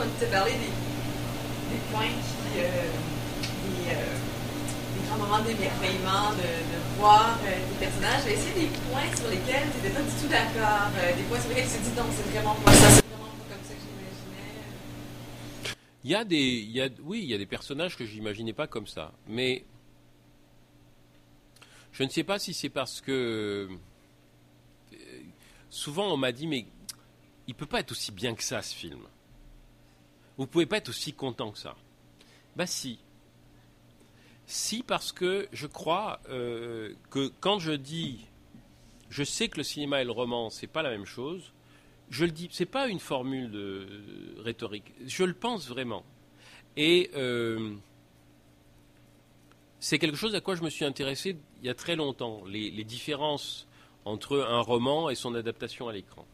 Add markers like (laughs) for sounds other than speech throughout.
on t'a parlé des, des points qui. Euh, des, euh, des, grands moments d'émerveillement, de, de, voir euh, des personnages. J'ai essayé des points sur lesquels tu n'étais pas du tout d'accord, des points sur lesquels tu te dis non, c'est vraiment pas ça, c'est comme ça que j'imaginais. Il y a des. Il y a, oui, il y a des personnages que j'imaginais pas comme ça. Mais. Je ne sais pas si c'est parce que. Souvent, on m'a dit, mais il peut pas être aussi bien que ça, ce film. Vous pouvez pas être aussi content que ça. Bah si. Si parce que je crois euh, que quand je dis, je sais que le cinéma et le roman c'est pas la même chose. Je le dis, c'est pas une formule de rhétorique. Je le pense vraiment. Et euh, c'est quelque chose à quoi je me suis intéressé il y a très longtemps, les différences entre un roman et son adaptation à l'écran.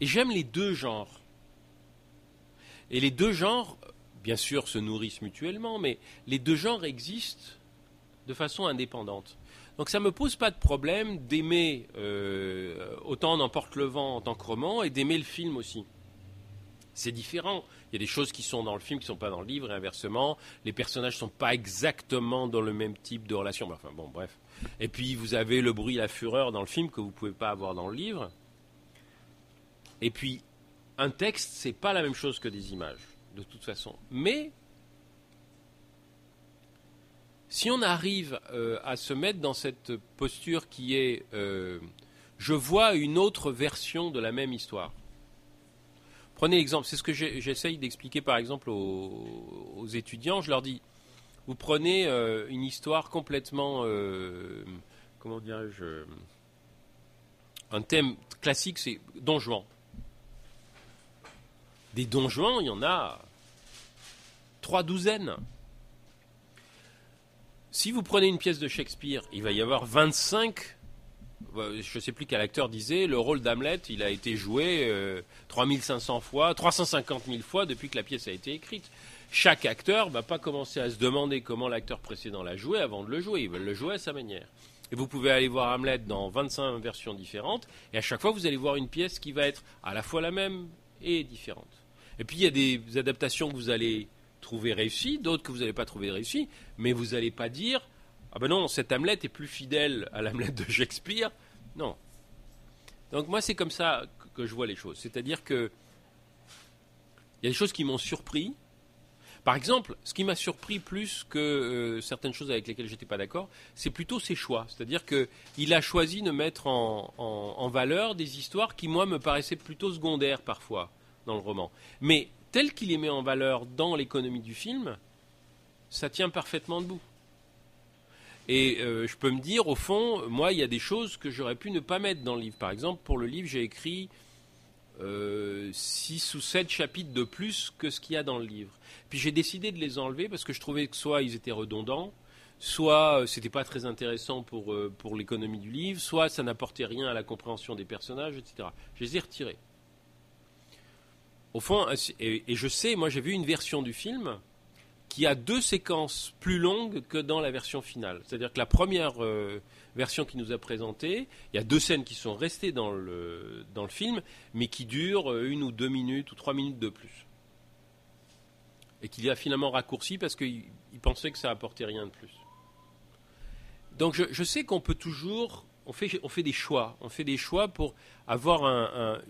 Et j'aime les deux genres. Et les deux genres, bien sûr, se nourrissent mutuellement, mais les deux genres existent de façon indépendante. Donc ça ne me pose pas de problème d'aimer euh, autant n'emporte le vent en tant que roman et d'aimer le film aussi. C'est différent. Il y a des choses qui sont dans le film qui ne sont pas dans le livre et inversement. Les personnages ne sont pas exactement dans le même type de relation. Enfin bon, bref. Et puis vous avez le bruit, la fureur dans le film que vous ne pouvez pas avoir dans le livre. Et puis, un texte, c'est pas la même chose que des images, de toute façon. Mais, si on arrive euh, à se mettre dans cette posture qui est euh, je vois une autre version de la même histoire. Prenez l'exemple, c'est ce que j'essaye d'expliquer par exemple aux, étudiants. Je leur dis, vous prenez euh, une histoire complètement, comment dirais-je, un thème classique, c'est Don Juan. Des donjons, il y en a trois douzaines. Si vous prenez une pièce de Shakespeare, il va y avoir 25 je ne sais plus quel acteur disait, le rôle d'Hamlet, il a été joué 3500 euh, fois, 350 000 fois depuis que la pièce a été écrite. Chaque acteur ne va pas commencer à se demander comment l'acteur précédent l'a joué avant de le jouer. Il va le jouer à sa manière. Et vous pouvez aller voir Hamlet dans 25 versions différentes, et à chaque fois, vous allez voir une pièce qui va être à la fois la même et différente. Et puis il y a des adaptations que vous allez trouver réussies, d'autres que vous n'allez pas trouver réussies, mais vous n'allez pas dire Ah ben non, cet Hamlet est plus fidèle à l'Hamlet de Shakespeare. Non. Donc moi, c'est comme ça que je vois les choses. C'est-à-dire que il y a des choses qui m'ont surpris. Par exemple, ce qui m'a surpris plus que euh, certaines choses avec lesquelles j'étais pas d'accord, c'est plutôt ses choix. C'est-à-dire qu'il a choisi de mettre en, valeur des histoires qui, moi, me paraissaient plutôt secondaires parfois dans le roman. Mais tel qu'il est mis en valeur dans l'économie du film, ça tient parfaitement debout. Et euh, je peux me dire, au fond, moi, il y a des choses que j'aurais pu ne pas mettre dans le livre. Par exemple, pour le livre, j'ai écrit euh, 6 ou 7 chapitres de plus que ce qu'il y a dans le livre. Puis j'ai décidé de les enlever parce que je trouvais que soit ils étaient redondants, soit euh, c'était pas très intéressant pour, euh, pour l'économie du livre, soit ça n'apportait rien à la compréhension des personnages, etc. Je les ai retirés. Au fond, et, je sais, moi j'ai vu une version du film qui a deux séquences plus longues que dans la version finale. C'est-à-dire que la première euh, version qui nous a présentée, il y a deux scènes qui sont restées dans le, dans le film, mais qui durent euh, une ou deux minutes ou trois minutes de plus. Et qu'il a finalement raccourci parce qu'il pensait que ça apportait rien de plus. Donc je sais qu'on peut toujours on fait, des choix. On fait des choix pour avoir un,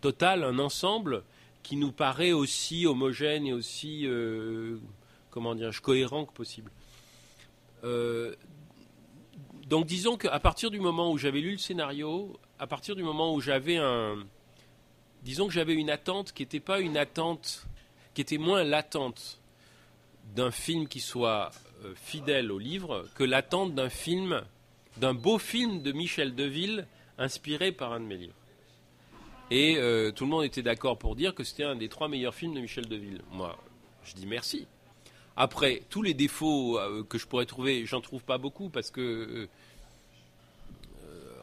total, un ensemble qui nous paraît aussi homogène et aussi, euh, comment cohérent que possible. Euh, donc disons qu'à partir du moment où j'avais lu le scénario, à partir du moment où j'avais un... Disons que j'avais une attente qui n'était pas une attente, qui était moins l'attente d'un film qui soit euh, fidèle au livre que l'attente d'un film d'un beau film de Michel Deville inspiré par un de mes livres. Et euh, tout le monde était d'accord pour dire que c'était un des trois meilleurs films de Michel Deville. Moi, je dis merci. Après, tous les défauts euh, que je pourrais trouver, j'en trouve pas beaucoup parce que, euh,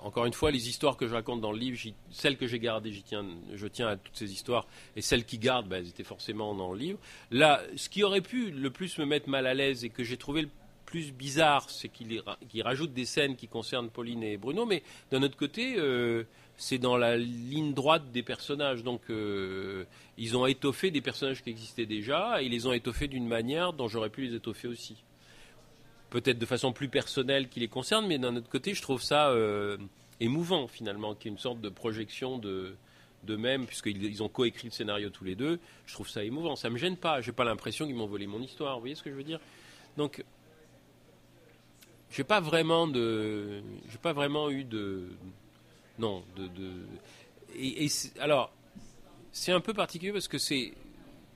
encore une fois, les histoires que je raconte dans le livre, celles que j'ai gardées, tiens, je tiens à toutes ces histoires, et celles qui gardent, ben, elles étaient forcément dans le livre. Là, ce qui aurait pu le plus me mettre mal à l'aise et que j'ai trouvé le plus bizarre, c'est qu'il rajoute des scènes qui concernent Pauline et Bruno, mais d'un autre côté, euh, c'est dans la ligne droite des personnages. Donc, euh, ils ont étoffé des personnages qui existaient déjà, et ils les ont étoffés d'une manière dont j'aurais pu les étoffer aussi. Peut-être de façon plus personnelle qui les concerne, mais d'un autre côté, je trouve ça euh, émouvant, finalement, qu'il y ait une sorte de projection de d'eux-mêmes, puisqu'ils ont coécrit le scénario tous les deux. Je trouve ça émouvant. Ça me gêne pas. J'ai pas l'impression qu'ils m'ont volé mon histoire. Vous voyez ce que je veux dire? Donc, j'ai pas vraiment de, pas vraiment eu de, non, de, de et, alors, c'est un peu particulier parce que c'est,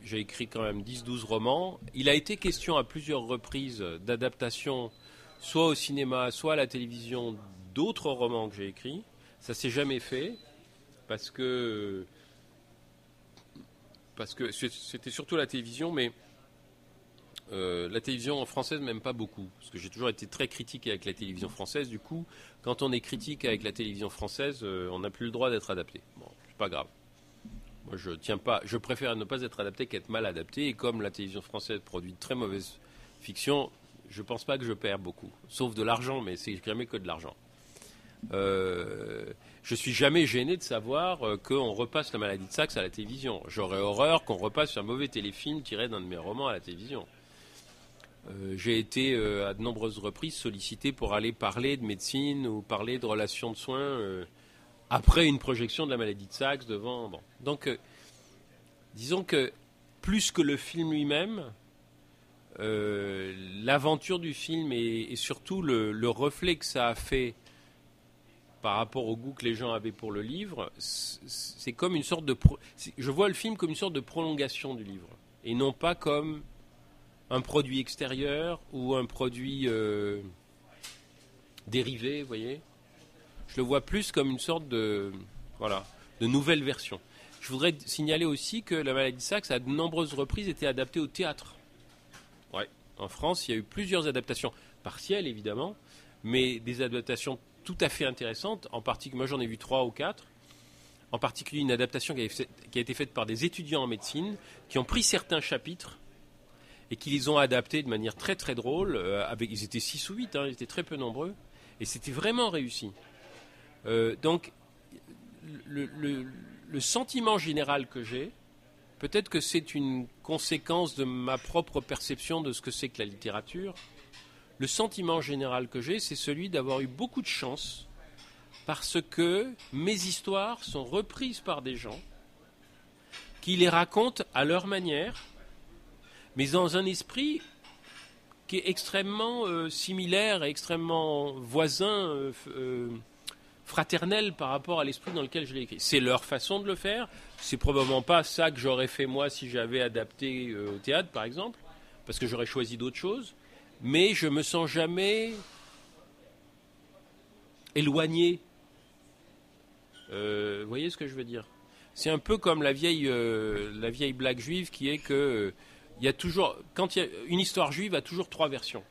j'ai écrit quand même 10-12 romans. Il a été question à plusieurs reprises d'adaptation, soit au cinéma, soit à la télévision, d'autres romans que j'ai écrits. Ça s'est jamais fait parce que parce que c'était surtout la télévision, mais euh, la télévision française m'aime pas beaucoup, parce que j'ai toujours été très critique avec la télévision française. Du coup, quand on est critique avec la télévision française, euh, on n'a plus le droit d'être adapté. Bon, c'est pas grave. Moi, je tiens pas. Je préfère ne pas être adapté qu'être mal adapté. Et comme la télévision française produit de très mauvaise fiction, je pense pas que je perds beaucoup, sauf de l'argent, mais c'est jamais que de l'argent. Euh, je suis jamais gêné de savoir qu'on repasse la maladie de Saxe à la télévision. J'aurais horreur qu'on repasse un mauvais téléfilm tiré d'un de mes romans à la télévision. Euh, j'ai été à de nombreuses reprises sollicité pour aller parler de médecine ou parler de relations de soins après une projection de la maladie de Saxe devant. Donc, disons que plus que le film lui-même, l'aventure du film et, surtout le, reflet que ça a fait par rapport au goût que les gens avaient pour le livre, c'est comme une sorte de. Je vois le film comme une sorte de prolongation du livre, et non pas comme un produit extérieur ou un produit euh, dérivé, vous voyez? Je le vois plus comme une sorte de. Nouvelle version. Je voudrais signaler aussi que La maladie de Saxe, à de nombreuses reprises, été adaptée au théâtre. En France, il y a eu plusieurs adaptations, partielles évidemment, mais des adaptations tout à fait intéressante. En particulier, moi j'en ai vu trois ou quatre. En particulier une adaptation qui a, été faite par des étudiants en médecine qui ont pris certains chapitres et qui les ont adaptés de manière très très drôle. Euh, ils étaient six ou huit, hein, ils étaient très peu nombreux et c'était vraiment réussi. Euh, donc le, sentiment général que j'ai, peut-être que c'est une conséquence de ma propre perception de ce que c'est que la littérature, le sentiment général que j'ai, c'est celui d'avoir eu beaucoup de chance parce que mes histoires sont reprises par des gens qui les racontent à leur manière, mais dans un esprit qui est extrêmement euh, similaire et extrêmement voisin, euh, euh, fraternel par rapport à l'esprit dans lequel je l'ai écrit. C'est leur façon de le faire. C'est probablement pas ça que j'aurais fait moi si j'avais adapté au théâtre, par exemple, parce que j'aurais choisi d'autres choses mais je me sens jamais éloigné. Vous voyez ce que je veux dire? C'est un peu comme la vieille, la vieille blague juive qui est que il y a toujours, quand il y a une histoire juive, a toujours trois versions.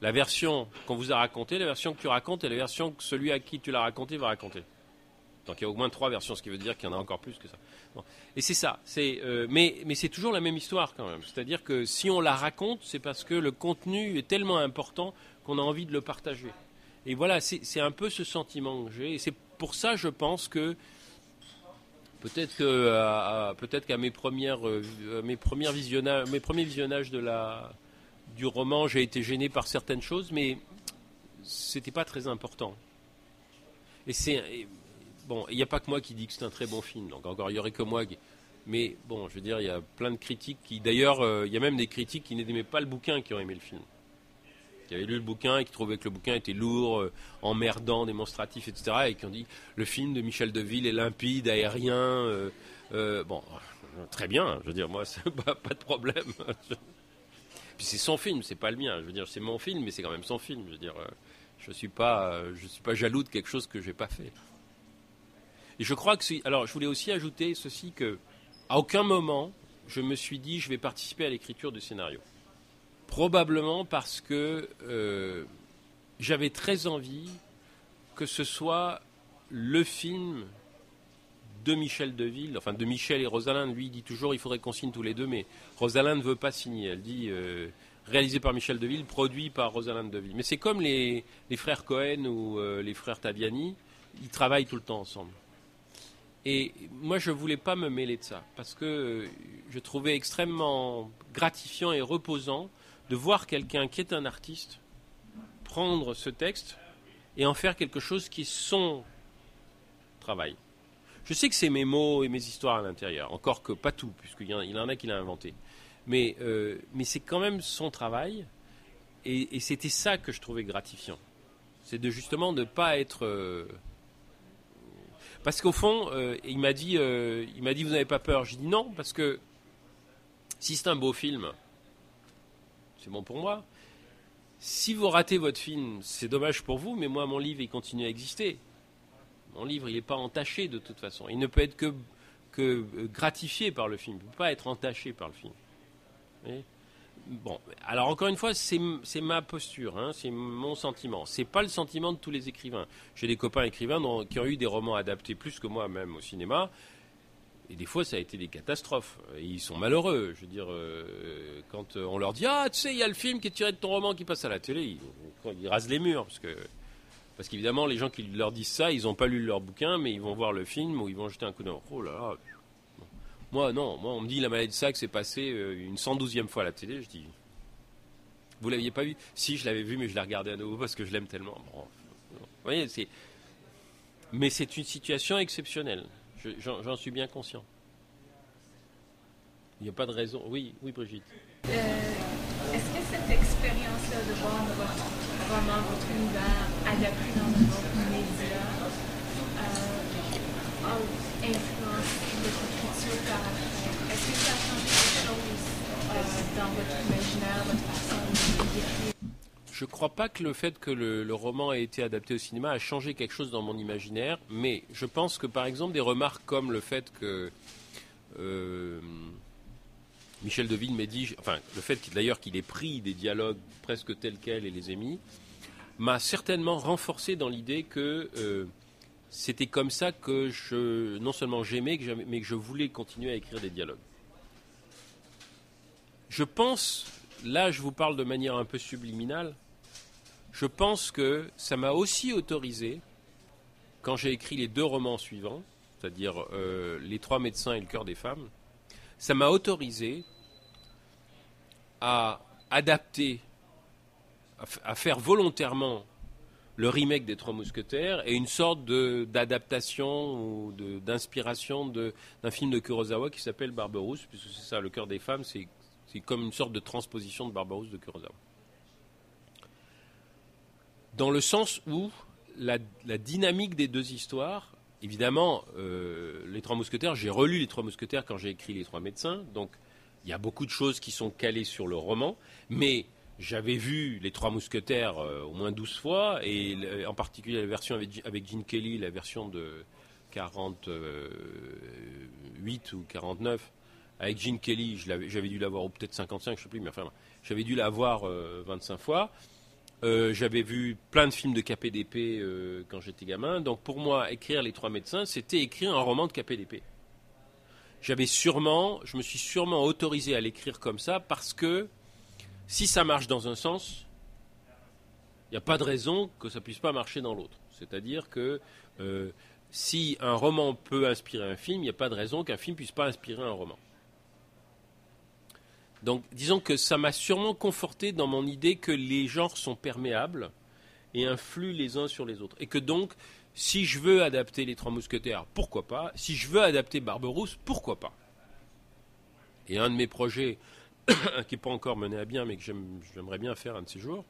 La version qu'on vous a racontée, la version que tu racontes et la version que celui à qui tu l'as racontée va raconter. Donc il y a au moins trois versions, ce qui veut dire qu'il y en a encore plus que ça. Et c'est ça. Euh, mais mais c'est toujours la même histoire quand même. C'est-à-dire que si on la raconte, c'est parce que le contenu est tellement important qu'on a envie de le partager. Et voilà, c'est un peu ce sentiment que j'ai. Et c'est pour ça, je pense que peut-être que peut-être qu'à mes premières euh, mes premiers visionnages, mes premiers visionnages de la du roman, j'ai été gêné par certaines choses, mais c'était pas très important. Et c'est bon, il n'y a pas que moi qui dis que c'est un très bon film, donc encore il n'y aurait que moi. Mais bon, je veux dire, il y a plein de critiques qui, d'ailleurs, euh, il y a même des critiques qui n'aimaient pas le bouquin qui ont aimé le film. Qui avaient lu le bouquin et qui trouvaient que le bouquin était lourd, euh, emmerdant, démonstratif, etc. Et qui ont dit le film de Michel Deville est limpide, aérien. Euh, bon, très bien, je veux dire, moi, (laughs) pas, pas de problème. (laughs) Puis c'est son film, c'est pas le mien. Je veux dire, c'est mon film, mais c'est quand même son film. Je veux dire, je suis pas, je suis pas jaloux de quelque chose que j'ai pas fait. Et je crois que alors je voulais aussi ajouter ceci que à aucun moment je me suis dit je vais participer à l'écriture du scénario. Probablement parce que euh, j'avais très envie que ce soit le film de Michel Deville, enfin de Michel et Rosalind. Lui dit toujours il faudrait qu'on signe tous les deux, mais Rosalind ne veut pas signer. Elle dit euh, réalisé par Michel Deville, produit par Rosalind Deville. Mais c'est comme les, frères Cohen ou euh, les frères Taviani ils travaillent tout le temps ensemble. Et moi, je ne voulais pas me mêler de ça, parce que je trouvais extrêmement gratifiant et reposant de voir quelqu'un qui est un artiste prendre ce texte et en faire quelque chose qui est son travail. Je sais que c'est mes mots et mes histoires à l'intérieur, encore que pas tout, puisqu'il y en a qui l'a inventé. Mais, euh, mais c'est quand même son travail, et, c'était ça que je trouvais gratifiant. C'est de justement ne pas être... Euh, parce qu'au fond, euh, il m'a dit, il m'a dit, vous n'avez pas peur. J'ai dit non, parce que si c'est un beau film, bon pour moi. Si vous ratez votre film, c'est dommage pour vous, mais moi, mon livre, il continue à exister. Mon livre, il n'est pas entaché de toute façon. Il ne peut être que, que gratifié par le film. Il ne peut pas être entaché par le film. Bon, alors encore une fois, c'est ma posture, hein, c'est mon sentiment. C'est pas le sentiment de tous les écrivains. J'ai des copains écrivains qui ont eu des romans adaptés plus que moi même au cinéma, et des fois, ça a été des catastrophes. Et ils sont malheureux. Je veux dire, euh, quand on leur dit Ah, tu sais, il y a le film qui est tiré de ton roman qui passe à la télé, ils, rasent les murs. Parce que parce qu'évidemment, les gens qui leur disent ça, ils n'ont pas lu leur bouquin, mais ils vont voir le film ou ils vont jeter un coup d'œil. Oh là là. Moi, non. Moi, on me dit La maladie de sac s'est passé euh, une 112e fois à la télé. Je dis Vous l'aviez pas vu? Si, je l'avais vu, mais je l'ai regardé à nouveau parce que je l'aime tellement. vous voyez, c'est. Mais c'est une situation exceptionnelle. J'en suis bien conscient. Il n'y a pas de raison. Oui, oui, Brigitte. Euh, est-ce que cette expérience-là de voir votre votre univers adapté dans un autre média euh, a influencé votre écriture par? Est-ce que ça a changé quelque chose euh, dans votre imaginaire, votre façon d'écrire? Je ne crois pas que le fait que le, roman ait été adapté au cinéma a changé quelque chose dans mon imaginaire, mais je pense que par exemple des remarques comme le fait que euh, Michel Devine m'ait dit, enfin le fait d'ailleurs qu'il ait pris des dialogues presque tels quels et les ait mis, m'a certainement renforcé dans l'idée que euh, c'était comme ça que je, non seulement j'aimais, mais que je voulais continuer à écrire des dialogues. Je pense, là je vous parle de manière un peu subliminale, je pense que ça m'a aussi autorisé, quand j'ai écrit les deux romans suivants, c'est-à-dire euh, Les trois médecins et Le cœur des femmes, ça m'a autorisé à adapter, à, faire volontairement le remake des Trois Mousquetaires et une sorte d'adaptation ou d'inspiration d'un film de Kurosawa qui s'appelle Barberousse, puisque c'est ça, Le cœur des femmes, c'est comme une sorte de transposition de Barberousse de Kurosawa dans le sens où la, dynamique des deux histoires, évidemment, euh, Les Trois Mousquetaires, j'ai relu Les Trois Mousquetaires quand j'ai écrit Les Trois Médecins, donc il y a beaucoup de choses qui sont calées sur le roman, mais j'avais vu Les Trois Mousquetaires euh, au moins 12 fois, et en particulier la version avec, Gene Kelly, la version de 48 ou 49, avec Gene Kelly, j'avais dû l'avoir, ou peut-être 55, je ne sais plus, mais enfin, j'avais dû l'avoir 25 euh, fois. Euh, j'avais vu plein de films de KPDP euh, quand j'étais gamin. Donc pour moi, écrire Les Trois Médecins, c'était écrire un roman de KPDP. J'avais sûrement, je me suis sûrement autorisé à l'écrire comme ça parce que si ça marche dans un sens, il n'y a pas de raison que ça puisse pas marcher dans l'autre. C'est-à-dire que euh, si un roman peut inspirer un film, il n'y a pas de raison qu'un film puisse pas inspirer un roman. Donc disons que ça m'a sûrement conforté dans mon idée que les genres sont perméables et influent les uns sur les autres. Et que donc, si je veux adapter Les Trois Mousquetaires, pourquoi pas Si je veux adapter Barberousse, pourquoi pas Et un de mes projets, (coughs) qui n'est pas encore mené à bien, mais que j'aimerais bien faire un de ces jours,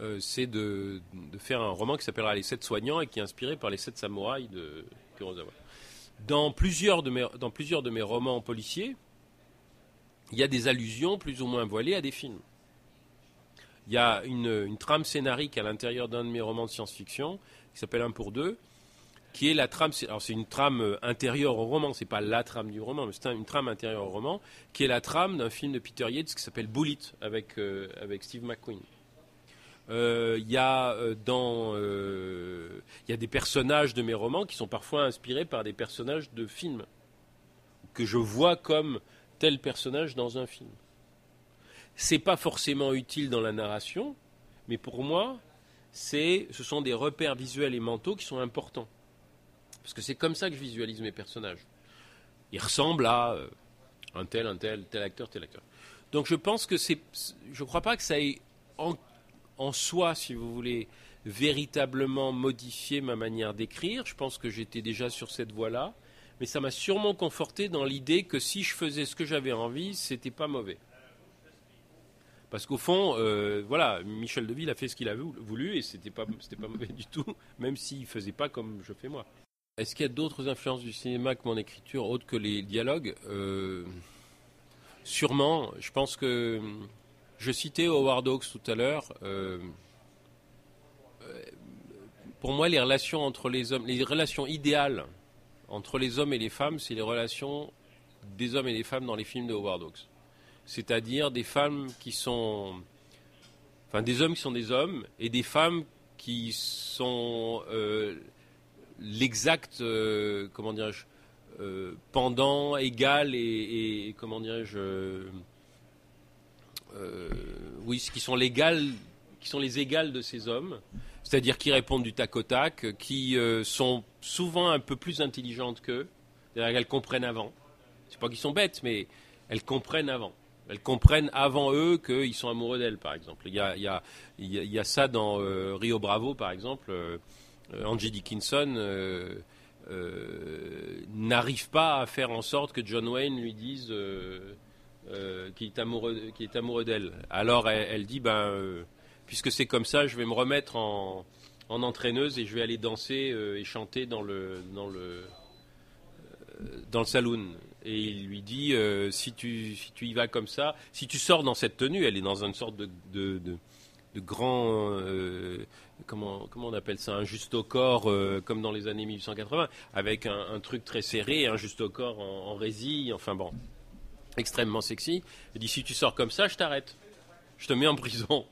euh, c'est de, faire un roman qui s'appellera Les Sept Soignants et qui est inspiré par les Sept Samouraïs de Kurosawa. Dans plusieurs de mes, dans plusieurs de mes romans policiers, il y a des allusions plus ou moins voilées à des films. Il y a une, trame scénarique à l'intérieur d'un de mes romans de science-fiction qui s'appelle Un pour deux, qui est la trame. Alors c'est une trame euh, intérieure au roman, c'est pas la trame du roman, mais c'est une trame intérieure au roman, qui est la trame d'un film de Peter Yates qui s'appelle Bullet avec euh, avec Steve McQueen. Euh, il y a y a des personnages de mes romans qui sont parfois inspirés par des personnages de films que je vois comme tel personnage dans un film. C'est pas forcément utile dans la narration, mais pour moi, c'est, ce sont des repères visuels et mentaux qui sont importants. Parce que c'est comme ça que je visualise mes personnages. Ils ressemblent à euh, un tel, un tel, tel acteur, tel acteur. Donc je pense que c'est, je ne crois pas que ça ait en, en soi, si vous voulez, véritablement modifié ma manière d'écrire. Je pense que j'étais déjà sur cette voie-là, mais ça m'a sûrement conforté dans l'idée que si je faisais ce que j'avais envie, c'était pas mauvais. Parce qu'au fond, euh, voilà, Michel Deville a fait ce qu'il avait voulu et c'était pas, c'était pas mauvais (laughs) du tout, même s'il faisait pas comme je fais moi. Est-ce qu'il y a d'autres influences du cinéma que mon écriture, autres que les dialogues? Euh, Sûrement. Je pense que je citais Howard Hawks tout à l'heure. Euh, pour moi, les relations entre les hommes, les relations idéales entre les hommes et les femmes, c'est les relations des hommes et des femmes dans les films de Howard Hawks. C'est-à-dire des femmes qui sont, enfin des hommes qui sont des hommes et des femmes qui sont euh, l'exact, euh, comment dirais-je, euh, pendant égal et, comment dirais-je, oui, qui sont qui sont les égales de ces hommes, c'est-à-dire qui répondent du tac au tac, qui sont souvent un peu plus intelligentes qu'eux, c'est-à-dire qu'elles comprennent avant. C'est pas qu'ils sont bêtes, mais elles comprennent avant. Elles comprennent avant eux qu'ils sont amoureux d'elles, par exemple. Il y a, ça dans euh, Rio Bravo, par exemple. Euh, Angie Dickinson euh, n'arrive pas à faire en sorte que John Wayne lui dise qu'il est amoureux, est amoureux d'elle. Alors elle, elle, dit, ben, puisque c'est comme ça, je vais me remettre en, en entraîneuse et je vais aller danser et chanter dans le, dans le, dans le saloon et il lui dit euh, si, tu, si tu y vas comme ça, si tu sors dans cette tenue, elle est dans une sorte de, de, de, grand. Euh, comment, comment on appelle ça Un juste au corps, euh, comme dans les années 1880, avec un, truc très serré, un juste au corps en, en résille, enfin bon, extrêmement sexy. Il dit si tu sors comme ça, je t'arrête. Je te mets en prison.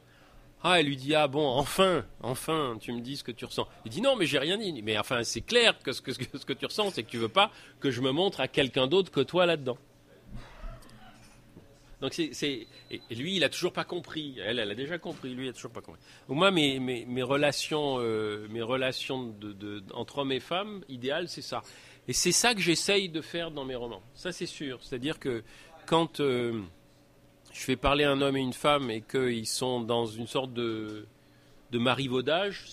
Ah, elle lui dit Ah bon, enfin, enfin, tu me dis ce que tu ressens. Il dit Non, mais j'ai rien dit. Mais enfin, c'est clair que ce que, ce que tu ressens, c'est que tu veux pas que je me montre à quelqu'un d'autre que toi là-dedans. Donc c'est, et lui, il a toujours pas compris. Elle, elle a déjà compris. Lui, il a toujours pas compris. Moi, mes, mes, relations, euh, mes relations de, de, entre hommes et femmes, idéales, c'est ça. Et c'est ça que j'essaye de faire dans mes romans. Ça, c'est sûr. C'est-à-dire que quand euh, je fais parler un homme et une femme et qu'ils sont dans une sorte de, de marivaudage,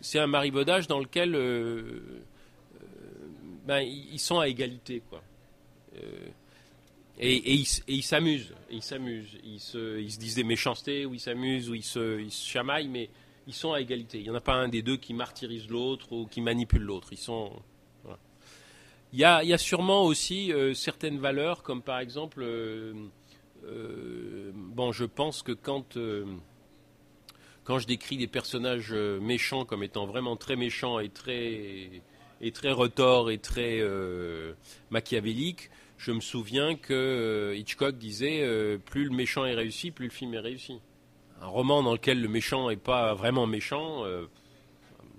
c'est un marivaudage dans lequel euh, euh, ben, ils sont à égalité. Quoi. Euh, et, ils s'amusent. Ils. Ils se, ils se disent des méchancetés, ou ils s'amusent, ou ils se, ils chamaillent, mais ils sont à égalité. Il n'y en a pas un des deux qui martyrise l'autre ou qui manipule l'autre. Ils sont. Il, y a, il y a sûrement aussi certaines valeurs, comme par exemple bon, je pense que quand, euh, je décris des personnages euh, méchants comme étant vraiment très méchants et très, et très retors et très machiavéliques, je me souviens que Hitchcock disait plus le méchant est réussi, plus le film est réussi. Un roman dans lequel le méchant n'est pas vraiment méchant,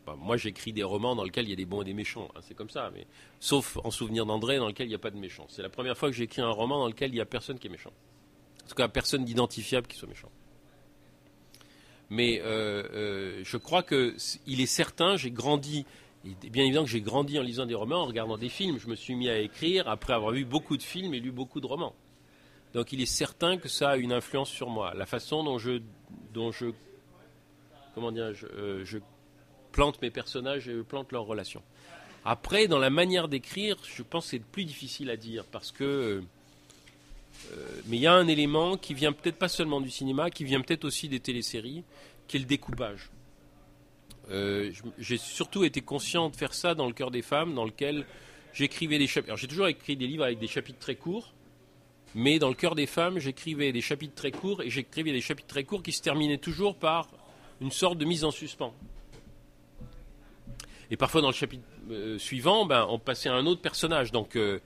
bah, moi j'écris des romans dans lesquels il y a des bons et des méchants, hein, c'est comme ça, mais sauf en souvenir d'André dans lequel il n'y a pas de méchant. C'est la première fois que j'écris un roman dans lequel il n'y a personne qui est méchant. En tout cas, personne d'identifiable qui soit méchant. Mais euh, euh, je crois que il est certain, j'ai grandi, bien évidemment que j'ai grandi en lisant des romans, en regardant des films. Je me suis mis à écrire après avoir vu beaucoup de films et lu beaucoup de romans. Donc il est certain que ça a une influence sur moi. La façon dont je, dont je, comment dire, je, euh, plante mes personnages et je plante leurs relations. Après, dans la manière d'écrire, je pense que c'est plus difficile à dire parce que mais il y a un élément qui vient peut-être pas seulement du cinéma, qui vient peut-être aussi des téléséries, qui est le découpage. Euh, j'ai surtout été conscient de faire ça dans le cœur des femmes, dans lequel j'écrivais des chapitres. J'ai toujours écrit des livres avec des chapitres très courts, mais dans le cœur des femmes, j'écrivais des chapitres très courts et j'écrivais des chapitres très courts qui se terminaient toujours par une sorte de mise en suspens. Et parfois dans le chapitre euh, suivant, ben, on passait à un autre personnage. Donc euh,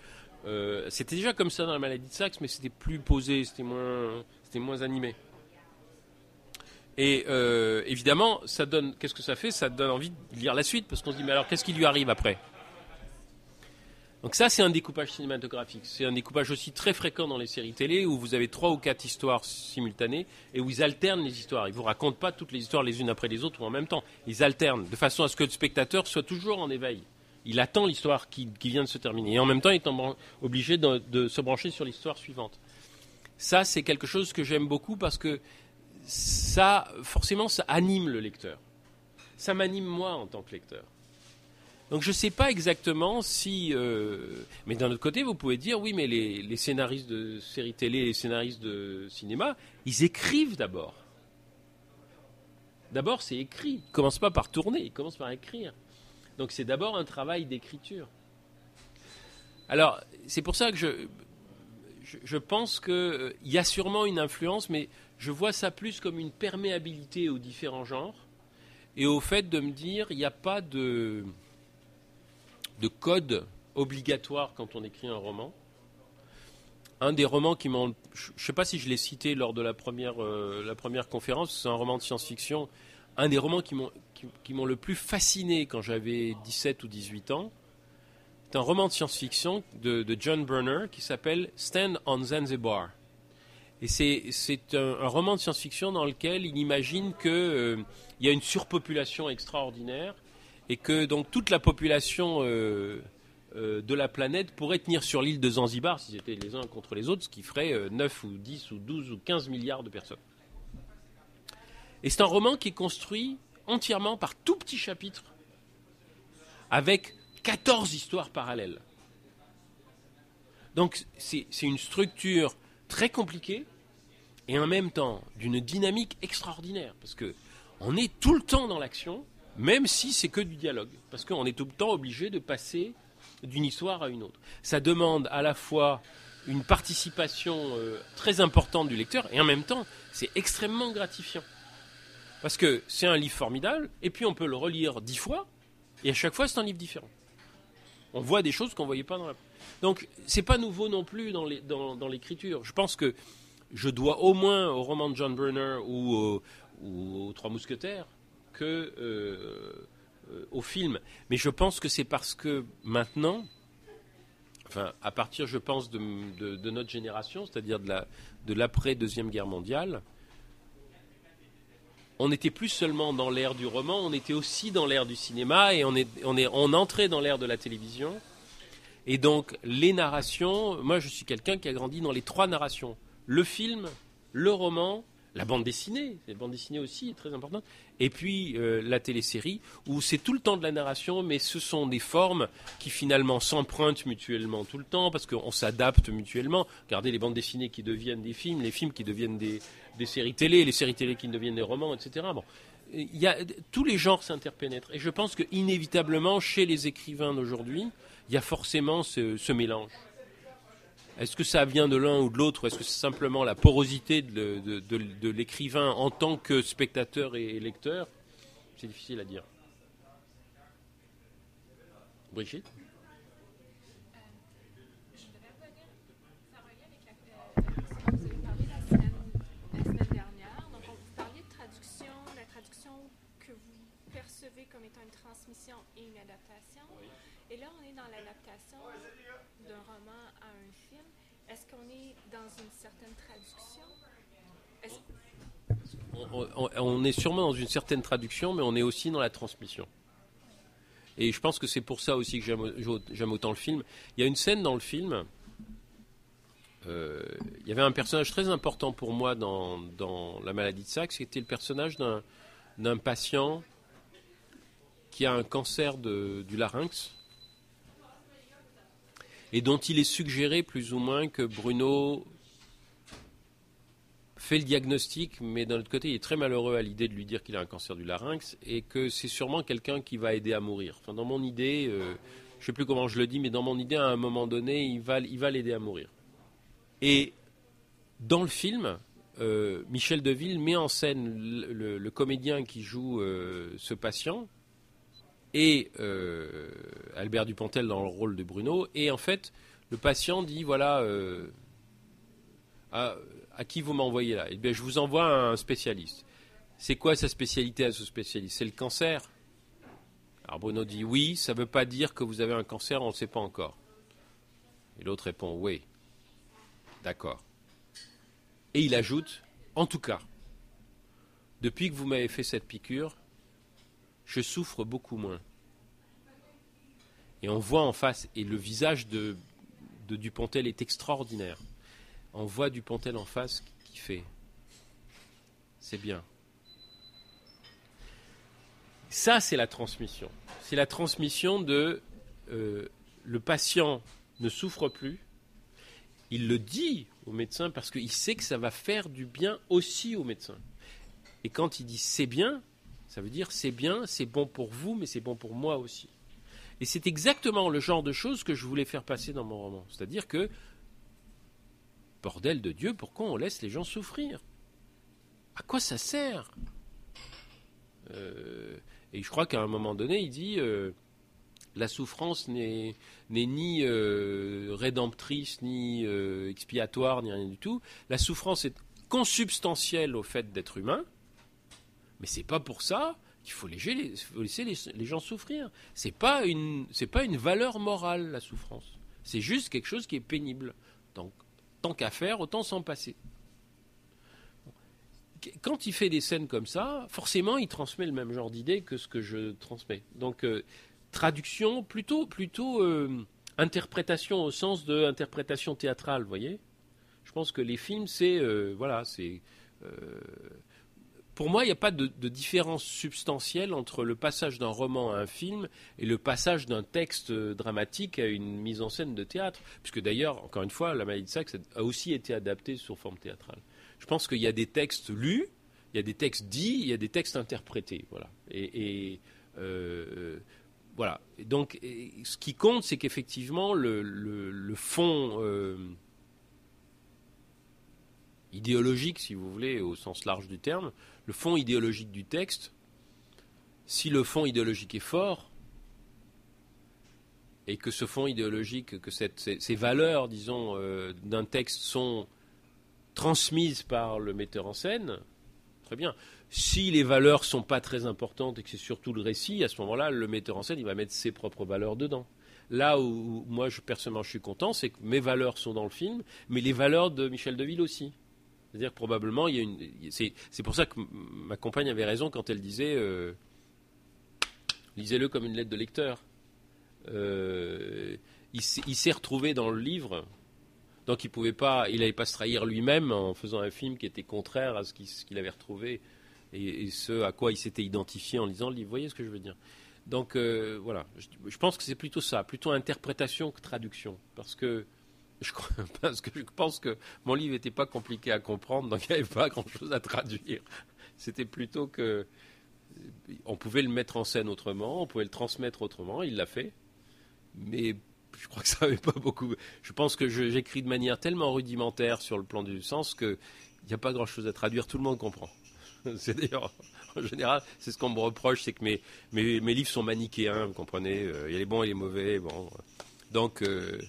c'était déjà comme ça dans la maladie de Saxe, mais c'était plus posé, c'était moins, c'était moins animé. Et euh, évidemment, ça donne, qu'est-ce que ça fait? Ça donne envie de lire la suite, parce qu'on se dit, mais alors qu'est-ce qui lui arrive après? Donc ça, c'est un découpage cinématographique. C'est un découpage aussi très fréquent dans les séries télé où vous avez trois ou quatre histoires simultanées et où ils alternent les histoires. Ils vous racontent pas toutes les histoires les unes après les autres ou en même temps. Ils alternent de façon à ce que le spectateur soit toujours en éveil. Il attend l'histoire qui, vient de se terminer et en même temps, il est obligé de, se brancher sur l'histoire suivante. Ça, c'est quelque chose que j'aime beaucoup parce que ça, forcément, ça anime le lecteur. Ça m'anime moi en tant que lecteur. Donc je ne sais pas exactement si... Euh, mais d'un autre côté, vous pouvez dire, oui, mais les, scénaristes de séries télé, les scénaristes de cinéma, ils écrivent d'abord. D'abord, c'est écrit. Ils ne commencent pas par tourner, ils commencent par écrire. Donc c'est d'abord un travail d'écriture. Alors, c'est pour ça que je, je, pense qu'il euh, y a sûrement une influence, mais je vois ça plus comme une perméabilité aux différents genres et au fait de me dire, il n'y a pas de de code obligatoire quand on écrit un roman. Un des romans qui m'ont, je ne sais pas si je l'ai cité lors de la première, euh, la première conférence, c'est un roman de science-fiction. Un des romans qui m'ont, le plus fasciné quand j'avais 17 ou 18 ans, c'est un roman de science-fiction de, John Brunner qui s'appelle Stand on Zanzibar. Et c'est, un, roman de science-fiction dans lequel il imagine qu'il euh, y a une surpopulation extraordinaire et que donc toute la population euh, euh, de la planète pourrait tenir sur l'île de Zanzibar s'ils étaient les uns contre les autres, ce qui ferait 9 euh, ou 10 ou 12 ou 15 milliards de personnes. Et c'est un roman qui est construit entièrement par tout petits chapitres, avec 14 histoires parallèles. Donc c'est une structure très compliquée et en même temps d'une dynamique extraordinaire, parce que on est tout le temps dans l'action, même si c'est que du dialogue, parce qu'on est tout le temps obligé de passer d'une histoire à une autre. Ça demande à la fois une participation euh, très importante du lecteur, et en même temps, c'est extrêmement gratifiant. Parce que c'est un livre formidable, et puis on peut le relire dix fois, et à chaque fois, c'est un livre différent. On voit des choses qu'on ne voyait pas dans la... Donc, c'est pas nouveau non plus dans l'écriture. Je pense que je dois au moins au roman de John Brunner ou, ou aux Trois Mousquetaires que euh, euh, au film. Mais je pense que c'est parce que maintenant, enfin, à partir, je pense, de, notre génération, c'est-à-dire de l'après Deuxième Guerre mondiale, on n'était plus seulement dans l'ère du roman, on était aussi dans l'ère du cinéma et on, est, on, est, on entrait dans l'ère de la télévision. Et donc, les narrations, moi je suis quelqu'un qui a grandi dans les trois narrations le film, le roman la bande dessinée, la bande dessinée aussi est très importante, et puis euh, la télésérie, où c'est tout le temps de la narration, mais ce sont des formes qui finalement s'empruntent mutuellement tout le temps, parce qu'on s'adapte mutuellement. Regardez les bandes dessinées qui deviennent des films, les films qui deviennent des, séries télé, les séries télé qui deviennent des romans, etc. Tous les genres s'interpénètrent, et je pense que inévitablement, chez les écrivains d'aujourd'hui, il y a forcément ce mélange. Est-ce que ça vient de l'un ou de l'autre, ou est-ce que c'est simplement la porosité de, l'écrivain en tant que spectateur et lecteur? C'est difficile à dire. Brigitte? Comme étant une transmission et une adaptation. Et là, on est dans l'adaptation d'un roman. Est-ce qu'on est dans une certaine traduction? On, est sûrement dans une certaine traduction, mais on est aussi dans la transmission. Et je pense que c'est pour ça aussi que j'aime autant le film. Il y a une scène dans le film. Euh, il y avait un personnage très important pour moi dans, La maladie de Saxe, c'était le personnage d'un patient qui a un cancer du larynx et dont il est suggéré plus ou moins que Bruno fait le diagnostic, mais d'un autre côté, il est très malheureux à l'idée de lui dire qu'il a un cancer du larynx et que c'est sûrement quelqu'un qui va aider à mourir. Dans mon idée, euh, je ne sais plus comment je le dis, mais dans mon idée, à un moment donné, il va, il va l'aider à mourir. Et dans le film, euh, Michel Deville met en scène le, comédien qui joue euh, ce patient et euh, Albert Dupontel dans le rôle de Bruno. Et en fait, le patient dit voilà, euh, à, qui vous m'envoyez là? Eh bien, je vous envoie un spécialiste. C'est quoi sa spécialité à ce spécialiste? C'est le cancer? Alors Bruno dit oui, ça ne veut pas dire que vous avez un cancer, on ne sait pas encore. Et l'autre répond Oui. D'accord. Et il ajoute En tout cas, depuis que vous m'avez fait cette piqûre, je souffre beaucoup moins. Et on voit en face, et le visage de, Dupontel est extraordinaire. On voit Dupontel en face qui fait C'est bien. Ça, c'est la transmission. C'est la transmission de euh, le patient ne souffre plus. Il le dit au médecin parce qu'il sait que ça va faire du bien aussi au médecin. Et quand il dit c'est bien, ça veut dire c'est bien, c'est bon pour vous, mais c'est bon pour moi aussi. Et c'est exactement le genre de choses que je voulais faire passer dans mon roman. C'est-à-dire que, bordel de Dieu, pourquoi on laisse les gens souffrir? À quoi ça sert? Euh, Et je crois qu'à un moment donné, il dit euh, la souffrance n'est ni euh, rédemptrice, ni expiatoire, ni rien du tout. La souffrance est consubstantielle au fait d'être humain, mais c'est pas pour ça qu'il faut, laisser, les, gens souffrir. C'est pas une, pas une valeur morale la souffrance. C'est juste quelque chose qui est pénible. Donc, tant qu'à faire, autant s'en passer. Quand il fait des scènes comme ça, forcément, il transmet le même genre d'idée que ce que je transmets. Donc, euh, traduction, plutôt, plutôt euh, interprétation au sens de interprétation théâtrale, voyez? Je pense que les films, c'est euh, voilà, c'est pour moi, il n'y a pas de, différence substantielle entre le passage d'un roman à un film et le passage d'un texte dramatique à une mise en scène de théâtre. Puisque d'ailleurs, encore une fois, La maladie de Saxe a aussi été adaptée sur forme théâtrale. Je pense qu'il y a des textes lus, il y a des textes dits, il y a des textes interprétés. Voilà. Et, euh, voilà. donc, ce qui compte, c'est qu'effectivement, le, fond. Euh, idéologique, si vous voulez, au sens large du terme, le fond idéologique du texte, si le fond idéologique est fort, et que ce fond idéologique, que ces, valeurs, disons, euh, d'un texte sont transmises par le metteur en scène, très bien. Si les valeurs sont pas très importantes et que c'est surtout le récit, à ce moment-là, le metteur en scène, il va mettre ses propres valeurs dedans. Là où, moi, je, personnellement, je suis content, c'est que mes valeurs sont dans le film, mais les valeurs de Michel Deville aussi. C'est-à-dire probablement, il y a une. C'est pour ça que ma compagne avait raison quand elle disait euh, lisez-le comme une lettre de lecteur. Euh, il s'est retrouvé dans le livre, donc il pouvait pas, il n'allait pas se trahir lui-même en faisant un film qui était contraire à ce qu'il avait retrouvé et, ce à quoi il s'était identifié en lisant le livre. Vous voyez ce que je veux dire? Donc euh, voilà, je, pense que c'est plutôt ça, plutôt interprétation que traduction, parce que je (laughs) parce que je pense que mon livre n'était pas compliqué à comprendre, donc il n'y avait pas grand-chose à traduire. C'était plutôt que on pouvait le mettre en scène autrement, on pouvait le transmettre autrement. Il l'a fait, mais je crois que ça n'avait pas beaucoup. Je pense que j'écris de manière tellement rudimentaire sur le plan du sens qu'il n'y a pas grand-chose à traduire. Tout le monde comprend. (laughs) C'est d'ailleurs, en général, c'est ce qu'on me reproche, c'est que mes, mes, mes, livres sont manichéens, vous comprenez. Euh, il y a les bons et les mauvais. Bon, donc. Euh,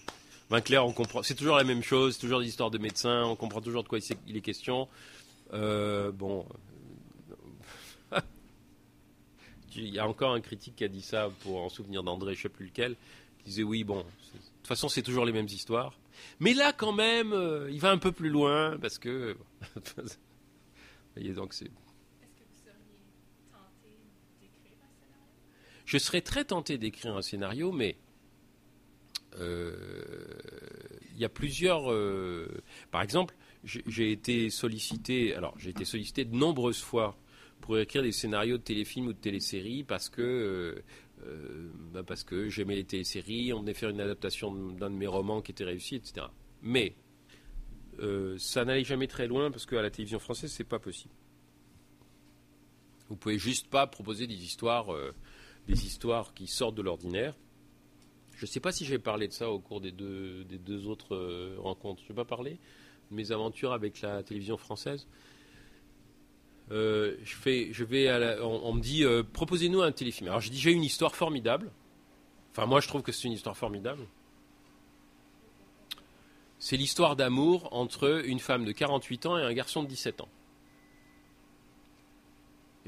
ben clair, on comprend. C'est toujours la même chose, toujours des histoires de médecins, on comprend toujours de quoi il est question. Euh, bon. (laughs) il y a encore un critique qui a dit ça pour en souvenir d'André, je ne sais plus lequel, qui disait oui, bon, de toute façon, c'est toujours les mêmes histoires. Mais là, quand même, euh, il va un peu plus loin parce que. (laughs) voyez, donc c'est. Je serais très tenté d'écrire un scénario, mais euh, il y a plusieurs. Euh, par exemple, j'ai été sollicité. Alors, j'ai été sollicité de nombreuses fois pour écrire des scénarios de téléfilms ou de téléséries parce que euh, bah, parce que j'aimais les téléséries, on venait faire une adaptation d'un de mes romans qui était réussi, etc. Mais ça n'allait jamais très loin parce qu'à la télévision française, c'est pas possible. Vous pouvez juste pas proposer des histoires, des histoires qui sortent de l'ordinaire. Je ne sais pas si j'ai parlé de ça au cours des deux, autres euh, rencontres. Je n'ai pas parlé de mes aventures avec la télévision française. Euh, je vais on, me dit euh, proposez-nous un téléfilm. Alors je dis j'ai une histoire formidable. Enfin moi je trouve que c'est une histoire formidable. C'est l'histoire d'amour entre une femme de 48 ans et un garçon de 17 ans.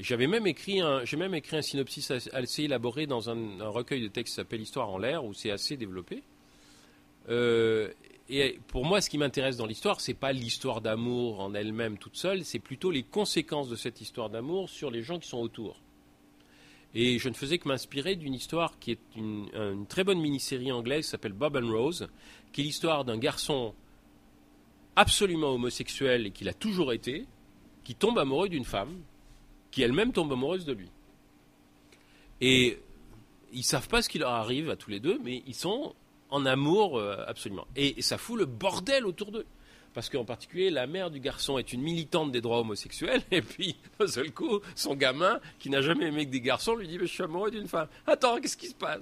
J'avais même écrit un, j'ai même écrit un synopsis assez élaboré dans un, recueil de textes qui s'appelle Histoire en l'air, où c'est assez développé. Euh, et pour moi, ce qui m'intéresse dans l'histoire, c'est pas l'histoire d'amour en elle-même toute seule, c'est plutôt les conséquences de cette histoire d'amour sur les gens qui sont autour. Et je ne faisais que m'inspirer d'une histoire qui est une, une très bonne mini-série anglaise qui s'appelle Bob and Rose, qui est l'histoire d'un garçon absolument homosexuel et qu'il a toujours été, qui tombe amoureux d'une femme, qui elle-même tombe amoureuse de lui. Et ils savent pas ce qui leur arrive à tous les deux, mais ils sont en amour euh, absolument. Et, ça fout le bordel autour d'eux. Parce qu'en particulier, la mère du garçon est une militante des droits homosexuels, (laughs) et puis, d'un seul coup, son gamin, qui n'a jamais aimé que des garçons, lui dit Je suis amoureux d'une femme. Attends, qu'est-ce qui se passe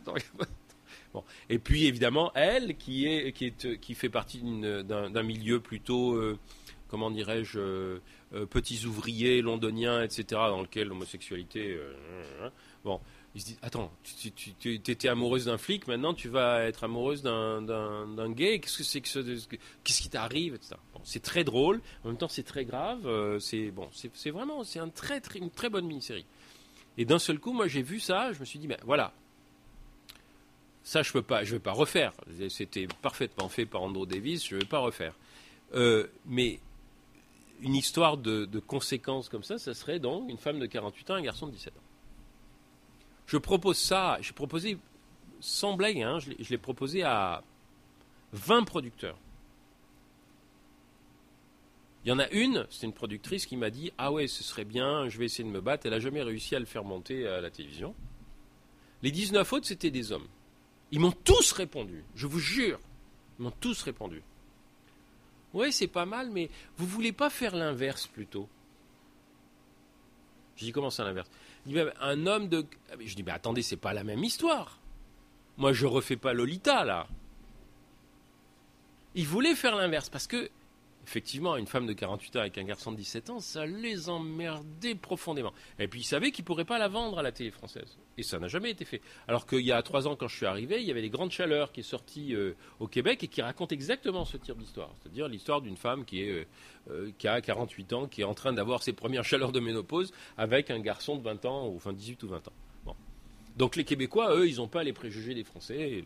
(laughs) bon. Et puis, évidemment, elle, qui, est, qui, fait partie d'un milieu plutôt, euh, comment dirais-je, euh, petits ouvriers londoniens, etc., dans lequel l'homosexualité. bon il se dit Attends, tu, tu, étais amoureuse d'un flic, maintenant tu vas être amoureuse d'un gay, qu'est-ce que c'est que ce. Qu'est-ce qui t'arrive C'est très drôle, en même temps c'est très grave, euh, c'est bon, c'est vraiment c'est un très, très, une très bonne mini-série. Et d'un seul coup, moi j'ai vu ça, je me suis dit Ben voilà, ça je peux pas, je vais pas refaire. C'était parfaitement fait par Andrew Davis, je ne vais pas refaire. Euh, mais une histoire de, conséquences comme ça, ça serait donc une femme de 48 ans, un garçon de 17 ans. Je propose ça, j'ai proposé, sans blague, hein, je l'ai proposé à 20 producteurs. Il y en a une, c'est une productrice qui m'a dit Ah ouais, ce serait bien, je vais essayer de me battre. Elle n'a jamais réussi à le faire monter à la télévision. Les 19 autres, c'était des hommes. Ils m'ont tous répondu, je vous jure. Ils m'ont tous répondu. Ouais, c'est pas mal, mais vous voulez pas faire l'inverse plutôt? Je dis Comment ça l'inverse? Un homme de. Je dis, mais attendez, c'est pas la même histoire. Moi, je refais pas Lolita, là. Il voulait faire l'inverse, parce que effectivement, une femme de 48 ans avec un garçon de 17 ans, ça les emmerdait profondément. Et puis, ils savaient qu'ils ne pourraient pas la vendre à la télé française. Et ça n'a jamais été fait. Alors qu'il y a trois ans, quand je suis arrivé, il y avait Les Grandes Chaleurs qui est sorti euh, au Québec et qui raconte exactement ce type d'histoire. C'est-à-dire l'histoire d'une femme qui, est, euh, euh, qui a 48 ans, qui est en train d'avoir ses premières chaleurs de ménopause avec un garçon de 20 ans, ou enfin 18 ou 20 ans. Donc les Québécois, eux, ils n'ont pas les préjugés des Français.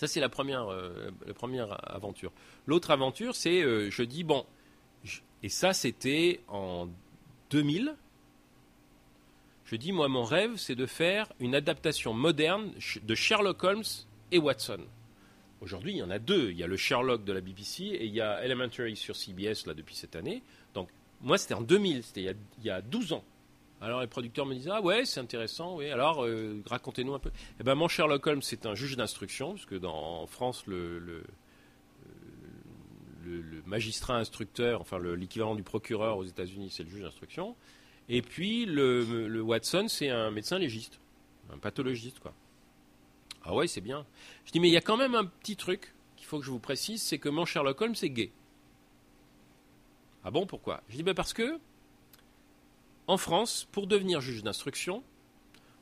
Ça, c'est la première, euh, la première aventure. L'autre aventure, c'est, euh, je dis, bon, et ça, c'était en 2000. Je dis, moi, mon rêve, c'est de faire une adaptation moderne de Sherlock Holmes et Watson. Aujourd'hui, il y en a deux. Il y a le Sherlock de la BBC et il y a Elementary sur CBS, là, depuis cette année. Donc, moi, c'était en 2000, c'était il y a 12 ans. Alors les producteurs me disent ah ouais c'est intéressant oui alors euh, racontez-nous un peu. Eh ben mon Sherlock Holmes c'est un juge d'instruction puisque dans France le, le, magistrat instructeur enfin l'équivalent du procureur aux États-Unis c'est le juge d'instruction et puis le, Watson c'est un médecin légiste un pathologiste quoi. Ah ouais c'est bien. Je dis mais il y a quand même un petit truc qu'il faut que je vous précise c'est que mon Sherlock Holmes c'est gay. Ah bon pourquoi? Je dis ben parce que en France, pour devenir juge d'instruction,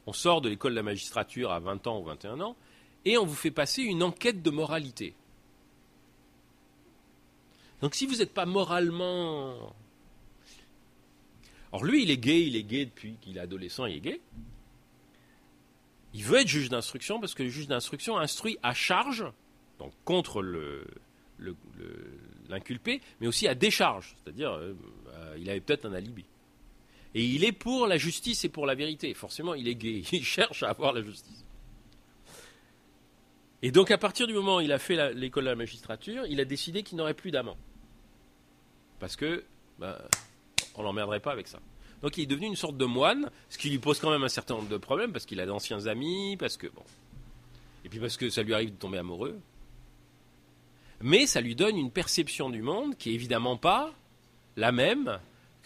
on sort de l'école de la magistrature à 20 ans ou 21 ans, et on vous fait passer une enquête de moralité. Donc si vous n'êtes pas moralement... Or lui, il est gay, il est gay depuis qu'il est adolescent, il est gay. Il veut être juge d'instruction parce que le juge d'instruction instruit à charge, donc contre l'inculpé, le, mais aussi à décharge, c'est-à-dire euh, euh, il avait peut-être un alibi. Et il est pour la justice et pour la vérité. Forcément, il est gay. (laughs) Il cherche à avoir la justice. Et donc, à partir du moment où il a fait l'école de la magistrature, il a décidé qu'il n'aurait plus d'amant. Parce que, bah, on l'emmerderait pas avec ça. Donc, il est devenu une sorte de moine, ce qui lui pose quand même un certain nombre de problèmes, parce qu'il a d'anciens amis, parce que, bon. Et puis parce que ça lui arrive de tomber amoureux. Mais ça lui donne une perception du monde qui est évidemment pas la même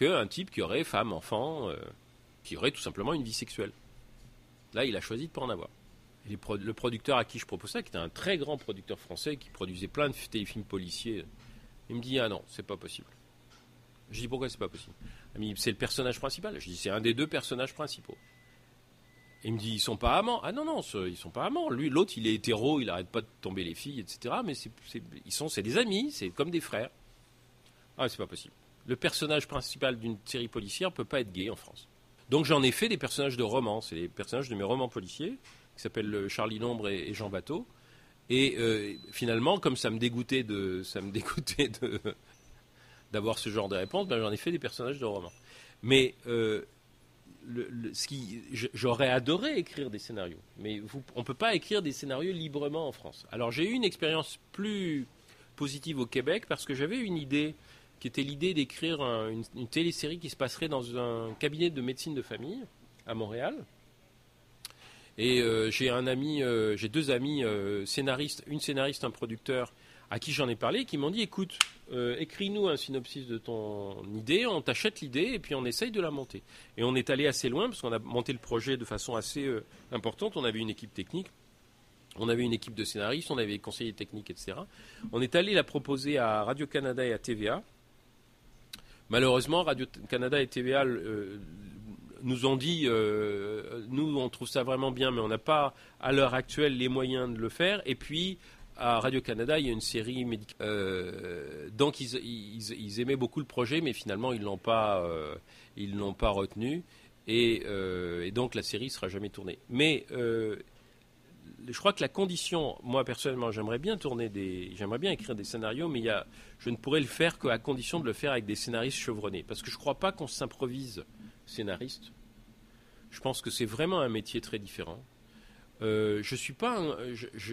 qu'un type qui aurait femme, enfant, euh, qui aurait tout simplement une vie sexuelle. Là, il a choisi de ne pas en avoir. le producteur à qui je propose ça, qui était un très grand producteur français qui produisait plein de téléfilms policiers, il me dit Ah non, c'est pas possible. Je dis Pourquoi c'est pas possible? C'est le personnage principal. Je dis C'est un des deux personnages principaux. il me dit Ils sont pas amants. Ah non, non, ils sont pas amants. Lui, l'autre, il est hétéro, il arrête pas de tomber les filles, etc. Mais c'est des amis, c'est comme des frères. Ah, c'est pas possible le personnage principal d'une série policière ne peut pas être gay en France. Donc j'en ai fait des personnages de romans, c'est des personnages de mes romans policiers, qui s'appellent Charlie Lombre et, Jean Bateau. Et euh, finalement, comme ça me dégoûtait de, ça me (laughs) dégoûtait d'avoir ce genre de réponse, ben, j'en ai fait des personnages de romans. Mais euh, ce qui, j'aurais adoré écrire des scénarios, mais on ne peut pas écrire des scénarios librement en France. Alors j'ai eu une expérience plus positive au Québec parce que j'avais une idée qui était l'idée d'écrire une, télésérie qui se passerait dans un cabinet de médecine de famille à Montréal. Et euh, j'ai un ami, euh, j'ai deux amis euh, scénaristes, une scénariste, un producteur, à qui j'en ai parlé, qui m'ont dit écoute, écris-nous un synopsis de ton idée, on t'achète l'idée et puis on essaye de la monter. Et on est allé assez loin parce qu'on a monté le projet de façon assez importante. On avait une équipe technique, on avait une équipe de scénaristes, on avait des conseillers techniques, etc. On est allé la proposer à Radio Canada et à TVA. Malheureusement, Radio Canada et TVA nous ont dit, euh, nous on trouve ça vraiment bien, mais on n'a pas à l'heure actuelle les moyens de le faire. Et puis à Radio-Canada, il y a une série médicale. Euh, donc ils, aimaient beaucoup le projet, mais finalement ils l'ont pas, euh, ils retenu. Et, donc la série sera jamais tournée. Mais je crois que la condition, moi personnellement, j'aimerais bien tourner des, j'aimerais bien écrire des scénarios, mais il y a, je ne pourrais le faire qu'à condition de le faire avec des scénaristes chevronnés, parce que je ne crois pas qu'on s'improvise scénariste. Je pense que c'est vraiment un métier très différent. Euh, je suis pas,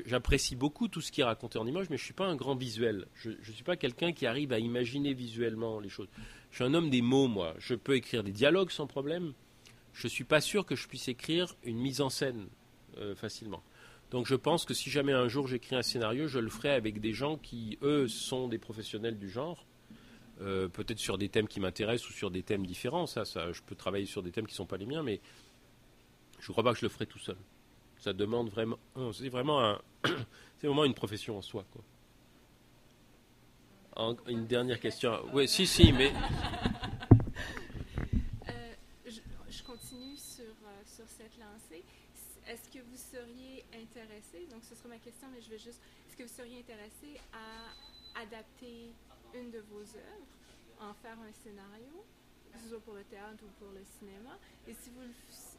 j'apprécie beaucoup tout ce qui est raconté en images, mais je suis pas un grand visuel. Je, ne suis pas quelqu'un qui arrive à imaginer visuellement les choses. Je suis un homme des mots, moi. Je peux écrire des dialogues sans problème. Je suis pas sûr que je puisse écrire une mise en scène euh, facilement. Donc je pense que si jamais un jour j'écris un scénario, je le ferai avec des gens qui, eux, sont des professionnels du genre euh, peut-être sur des thèmes qui m'intéressent ou sur des thèmes différents. Ça, ça, je peux travailler sur des thèmes qui ne sont pas les miens, mais je ne crois pas que je le ferai tout seul. Ça demande vraiment, c'est vraiment (coughs) c'est vraiment une profession en soi, une dernière question. Oui, si, si, mais. Euh, je, continue sur, euh, sur cette lancée. Est-ce que vous seriez intéressé, donc ce sera ma question, mais je vais juste, est-ce que vous seriez intéressé à adapter une de vos œuvres, en faire un scénario, que ce soit pour le théâtre ou pour le cinéma? Et si, vous,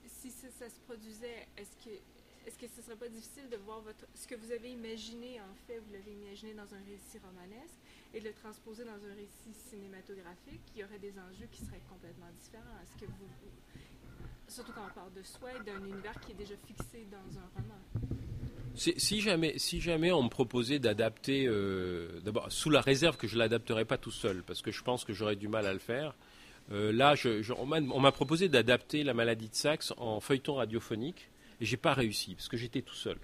si ça, se produisait, est-ce que est-ce que ce serait pas difficile de voir votre, ce que vous avez imaginé, en fait, vous l'avez imaginé dans un récit romanesque, et de le transposer dans un récit cinématographique, il y aurait des enjeux qui seraient complètement différents. Est-ce que vous, surtout quand on parle de soi et d'un univers qui est déjà fixé dans un roman si jamais, si jamais on me proposait d'adapter, euh, d'abord sous la réserve que je l'adapterais pas tout seul, parce que je pense que j'aurais du mal à le faire. Euh, là, on m'a proposé d'adapter la maladie de Saxe en feuilleton radiophonique, et j'ai pas réussi parce que j'étais tout seul.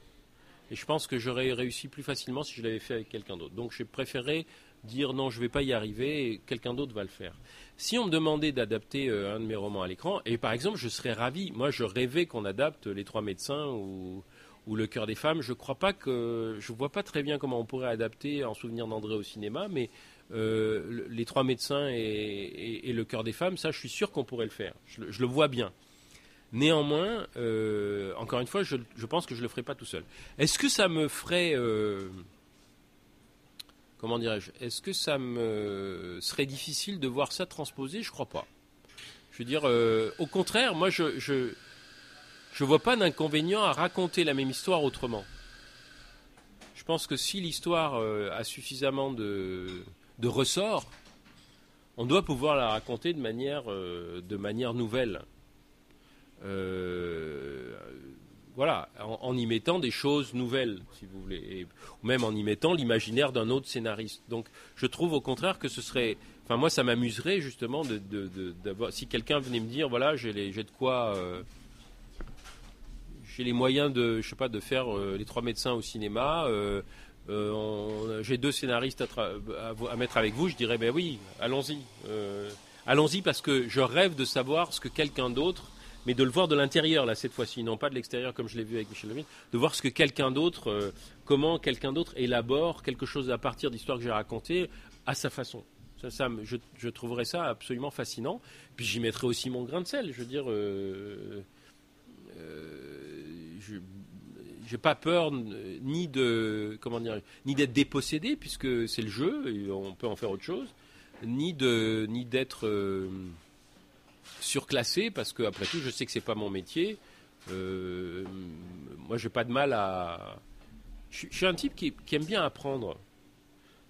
Et je pense que j'aurais réussi plus facilement si je l'avais fait avec quelqu'un d'autre. Donc j'ai préféré dire non, je vais pas y arriver, quelqu'un d'autre va le faire. Si on me demandait d'adapter euh, un de mes romans à l'écran, et par exemple, je serais ravi. Moi, je rêvais qu'on adapte Les Trois médecins ou Le cœur des femmes. Je crois pas que je vois pas très bien comment on pourrait adapter en souvenir d'André au cinéma, mais euh, les trois médecins et, Le cœur des femmes, ça, je suis sûr qu'on pourrait le faire. Je, le vois bien. Néanmoins, euh, encore une fois, je, pense que je le ferai pas tout seul. Est-ce que ça me ferait comment dirais-je? Est-ce que ça me serait difficile de voir ça transposé Je crois pas. Je veux dire, au contraire, moi, je, je ne vois pas d'inconvénient à raconter la même histoire autrement. Je pense que si l'histoire euh, a suffisamment de, de ressorts, on doit pouvoir la raconter de manière, euh, de manière nouvelle. Euh, voilà, en, y mettant des choses nouvelles, si vous voulez, ou même en y mettant l'imaginaire d'un autre scénariste. Donc, je trouve au contraire que ce serait, enfin moi, ça m'amuserait justement de, d'avoir, si quelqu'un venait me dire, voilà, j'ai, de quoi j'ai les moyens de, je sais pas, de faire euh, les trois médecins au cinéma. Euh, euh, j'ai deux scénaristes à, mettre avec vous. Je dirais, ben oui, allons-y, allons-y parce que je rêve de savoir ce que quelqu'un d'autre mais de le voir de l'intérieur là cette fois-ci, non pas de l'extérieur comme je l'ai vu avec Michel Levine, de voir ce que quelqu'un d'autre, comment quelqu'un d'autre élabore quelque chose à partir d'histoires que j'ai racontées à sa façon. Ça, je, trouverais ça absolument fascinant. Puis j'y mettrais aussi mon grain de sel. Je veux dire, je j'ai pas peur ni de comment dire ni d'être dépossédé puisque c'est le jeu et on peut en faire autre chose ni de ni d'être euh, surclassé parce que après tout je sais que c'est pas mon métier euh, moi j'ai pas de mal à je, suis un type qui, aime bien apprendre.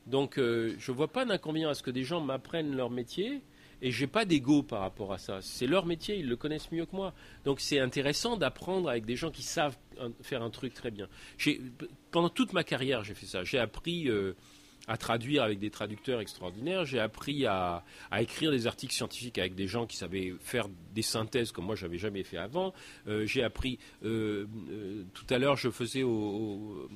Donc, euh, je vois pas d'inconvénient à ce que des gens m'apprennent leur métier. Et j'ai pas d'ego par rapport à ça. C'est leur métier, ils le connaissent mieux que moi. Donc c'est intéressant d'apprendre avec des gens qui savent faire un truc très bien. Pendant toute ma carrière, j'ai fait ça. J'ai appris euh, à traduire avec des traducteurs extraordinaires. J'ai appris à, écrire des articles scientifiques avec des gens qui savaient faire des synthèses comme moi j'avais jamais fait avant. Euh, j'ai appris euh, euh, tout à l'heure je faisais au,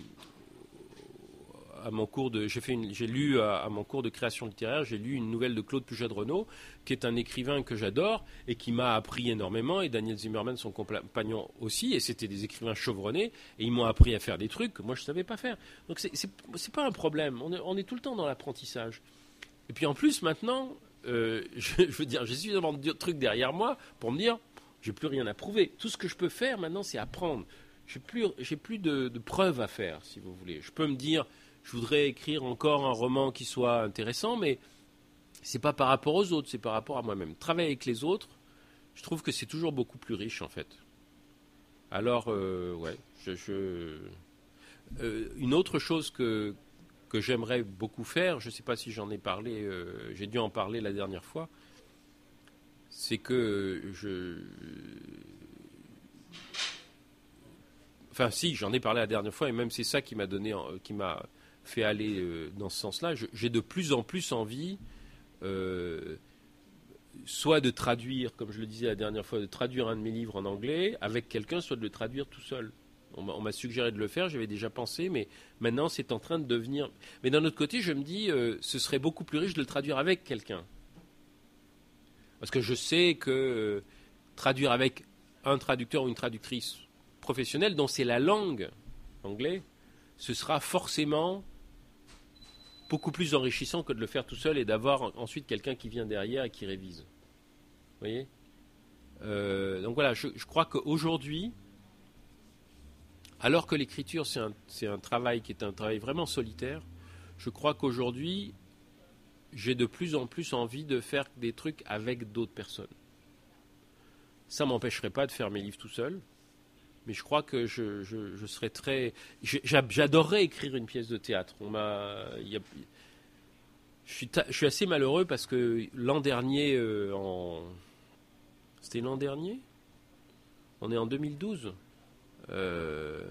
à mon cours de, j'ai fait j'ai lu à, mon cours de création littéraire, j'ai lu une nouvelle de Claude Puget Renault, qui est un écrivain que j'adore et qui m'a appris énormément, et Daniel Zimmerman, son compagnon aussi, et c'était des écrivains chevronnés, et ils m'ont appris à faire des trucs que moi je savais pas faire. Donc c'est, c'est, pas un problème, on est, on est tout le temps dans l'apprentissage. Et puis en plus maintenant, euh, (laughs) je, veux dire, j'ai suffisamment de trucs derrière moi pour me dire, j'ai plus rien à prouver. Tout ce que je peux faire maintenant, c'est apprendre. J'ai plus, j'ai plus de preuves à faire, si vous voulez. Je peux me dire, je voudrais écrire encore un roman qui soit intéressant, mais c'est pas par rapport aux autres, c'est par rapport à moi-même. Travailler avec les autres, je trouve que c'est toujours beaucoup plus riche en fait. Alors, euh, ouais, je, euh, une autre chose que, que j'aimerais beaucoup faire, je ne sais pas si j'en ai parlé, euh, j'ai dû en parler la dernière fois, c'est que je. Enfin, si, j'en ai parlé la dernière fois, et même c'est ça qui m'a donné, qui fait aller euh, dans ce sens-là. J'ai de plus en plus envie, euh, soit de traduire, comme je le disais la dernière fois, de traduire un de mes livres en anglais avec quelqu'un, soit de le traduire tout seul. On m'a suggéré de le faire, j'avais déjà pensé, mais maintenant c'est en train de devenir. Mais d'un autre côté, je me dis, euh, ce serait beaucoup plus riche de le traduire avec quelqu'un. Parce que je sais que traduire avec un traducteur ou une traductrice professionnelle dont c'est la langue anglais, ce sera forcément beaucoup plus enrichissant que de le faire tout seul et d'avoir ensuite quelqu'un qui vient derrière et qui révise. Vous voyez? Euh, Donc voilà, je, crois qu'aujourd'hui, alors que l'écriture c'est un, un, travail qui est un travail vraiment solitaire, je crois qu'aujourd'hui, j'ai de plus en plus envie de faire des trucs avec d'autres personnes. Ça m'empêcherait pas de faire mes livres tout seul, mais je crois que je, serais très. J'adorerais écrire une pièce de théâtre. On m'a. Je suis, je suis assez malheureux parce que l'an dernier, euh, en. C'était l'an dernier? On est en 2012 euh,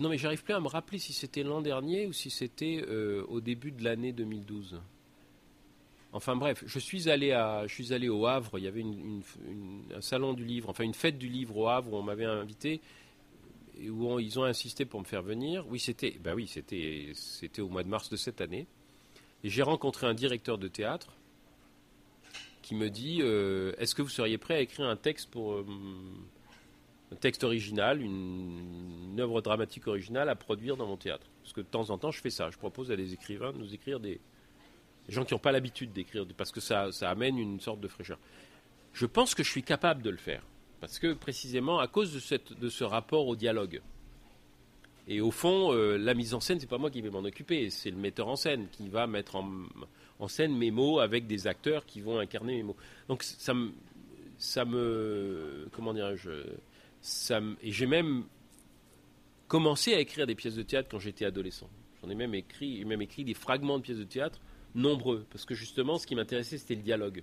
Non, mais j'arrive plus à me rappeler si c'était l'an dernier ou si c'était euh, au début de l'année 2012. Enfin bref, je suis allé je suis allé au Havre. Il y avait un salon du livre, enfin une fête du livre au Havre où on m'avait invité et où ils ont insisté pour me faire venir. Oui, c'était, ben oui, c'était, au mois de mars de cette année. Et j'ai rencontré un directeur de théâtre qui me dit euh, Est-ce que vous seriez prêt à écrire un texte pour euh, texte original, une, une, œuvre dramatique originale à produire dans mon théâtre? Parce que de temps en temps, je fais ça. Je propose à des écrivains de nous écrire des, des gens qui n'ont pas l'habitude d'écrire, parce que ça, amène une sorte de fraîcheur. Je pense que je suis capable de le faire, parce que précisément à cause de, ce rapport au dialogue. Et au fond, euh, la mise en scène, c'est pas moi qui vais m'en occuper, c'est le metteur en scène qui va mettre en, scène mes mots avec des acteurs qui vont incarner mes mots. Donc ça me, ça me, comment dirais-je, et j'ai même commencé à écrire des pièces de théâtre quand j'étais adolescent. J'en ai même écrit, même écrit des fragments de pièces de théâtre nombreux, parce que justement, ce qui m'intéressait, c'était le dialogue.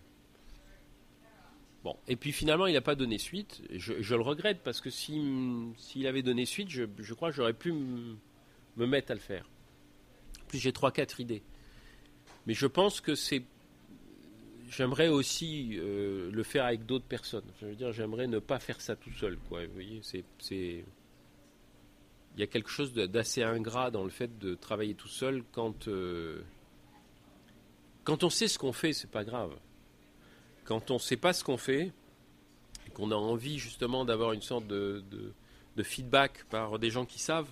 Bon, et puis finalement, il n'a pas donné suite. Je, le regrette, parce que s'il avait donné suite, je, crois que j'aurais pu me mettre à le faire. Puis j'ai trois, quatre idées. Mais je pense que c'est. J'aimerais aussi euh, le faire avec d'autres personnes. Je veux dire, j'aimerais ne pas faire ça tout seul, quoi. Vous voyez, c'est. Il y a quelque chose d'assez ingrat dans le fait de travailler tout seul quand. Euh, quand on sait ce qu'on fait, c'est pas grave. Quand on ne sait pas ce qu'on fait, et qu'on a envie justement d'avoir une sorte de, feedback par des gens qui savent,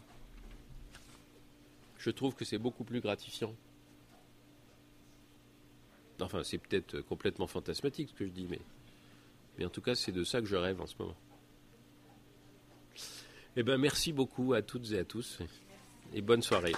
je trouve que c'est beaucoup plus gratifiant. Enfin, c'est peut-être complètement fantasmatique ce que je dis, mais, mais en tout cas, c'est de ça que je rêve en ce moment. Eh bien, merci beaucoup à toutes et à tous, et bonne soirée.